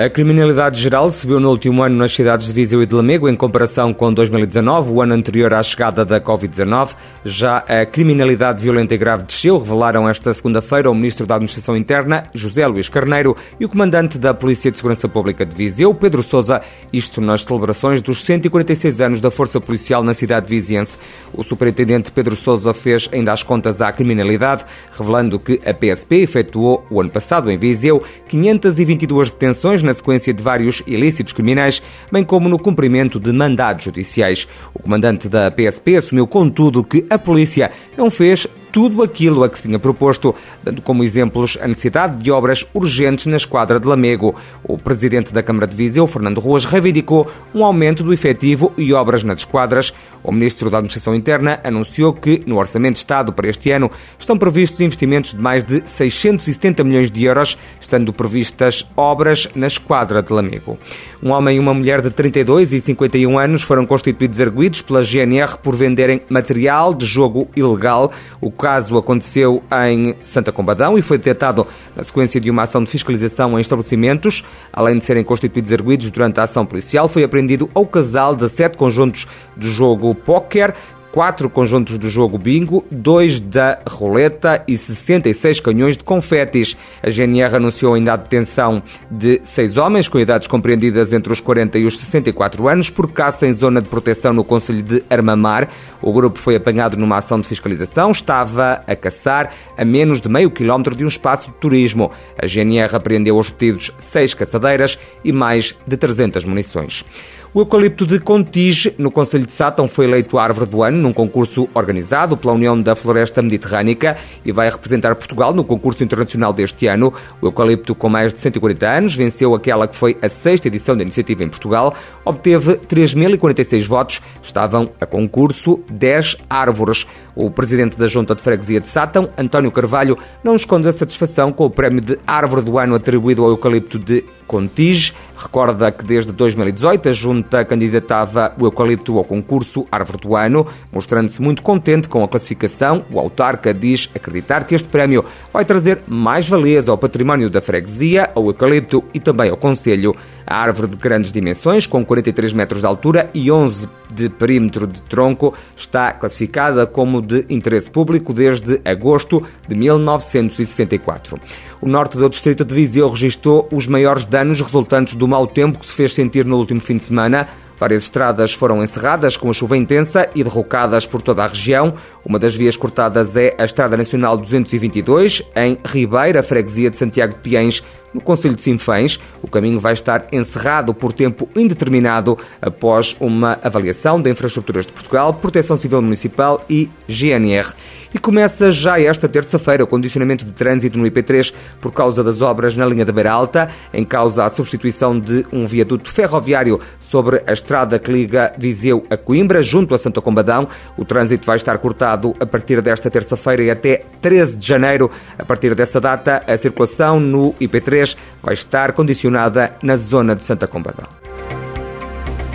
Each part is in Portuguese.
A criminalidade geral subiu no último ano nas cidades de Viseu e de Lamego em comparação com 2019, o ano anterior à chegada da Covid-19. Já a criminalidade violenta e grave desceu, revelaram esta segunda-feira o Ministro da Administração Interna, José Luís Carneiro, e o Comandante da Polícia de Segurança Pública de Viseu, Pedro Sousa, isto nas celebrações dos 146 anos da Força Policial na cidade viziense. O Superintendente Pedro Sousa fez ainda as contas à criminalidade, revelando que a PSP efetuou, o ano passado em Viseu, 522 detenções na sequência de vários ilícitos criminais, bem como no cumprimento de mandados judiciais. O comandante da PSP assumiu, contudo, que a polícia não fez tudo aquilo a que se tinha proposto, dando como exemplos a necessidade de obras urgentes na esquadra de Lamego. O presidente da Câmara de Viseu, Fernando Ruas, reivindicou um aumento do efetivo e obras nas esquadras. O ministro da Administração Interna anunciou que, no Orçamento de Estado para este ano, estão previstos investimentos de mais de 670 milhões de euros, estando previstas obras na esquadra de Lamego. Um homem e uma mulher de 32 e 51 anos foram constituídos arguídos pela GNR por venderem material de jogo ilegal. O caso aconteceu em Santa Combadão e foi detectado na sequência de uma ação de fiscalização em estabelecimentos. Além de serem constituídos arguídos durante a ação policial, foi apreendido ao casal 17 conjuntos de jogo póquer quatro conjuntos do jogo bingo, dois da roleta e 66 canhões de confetes. A GNR anunciou ainda a detenção de seis homens com idades compreendidas entre os 40 e os 64 anos por caça em zona de proteção no Conselho de Armamar. O grupo foi apanhado numa ação de fiscalização, estava a caçar a menos de meio quilómetro de um espaço de turismo. A GNR apreendeu aos detidos seis caçadeiras e mais de 300 munições. O eucalipto de Contige, no Conselho de Sátão, foi eleito árvore do ano num concurso organizado pela União da Floresta Mediterrânica e vai representar Portugal no concurso internacional deste ano. O eucalipto, com mais de 140 anos, venceu aquela que foi a sexta edição da iniciativa em Portugal, obteve 3.046 votos, estavam a concurso 10 árvores. O presidente da Junta de Freguesia de Sátão, António Carvalho, não esconde a satisfação com o prémio de árvore do ano atribuído ao eucalipto de Contige. Recorda que desde 2018 a Junta candidatava o eucalipto ao concurso Árvore do Ano, mostrando-se muito contente com a classificação. O autarca diz acreditar que este prémio vai trazer mais valias ao património da freguesia, ao eucalipto e também ao Conselho. A árvore de grandes dimensões, com 43 metros de altura e 11 de perímetro de tronco, está classificada como de interesse público desde agosto de 1964. O norte do distrito de Viseu registrou os maiores danos resultantes do mau tempo que se fez sentir no último fim de semana. Várias estradas foram encerradas com a chuva intensa e derrocadas por toda a região. Uma das vias cortadas é a Estrada Nacional 222, em Ribeira, freguesia de Santiago de Piens, no Conselho de Sinfãs. O caminho vai estar encerrado por tempo indeterminado após uma avaliação de infraestruturas de Portugal, Proteção Civil Municipal e GNR. E começa já esta terça-feira o condicionamento de trânsito no IP3 por causa das obras na linha da Beira Alta, em causa a substituição de um viaduto ferroviário sobre a estrada que liga Viseu a Coimbra, junto a Santo Combadão. O trânsito vai estar cortado a partir desta terça-feira e até 13 de janeiro. A partir dessa data, a circulação no IP3 vai estar condicionada na zona de Santa Combadão.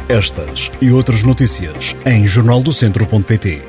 Estas e outras notícias em jornaldocentro.pt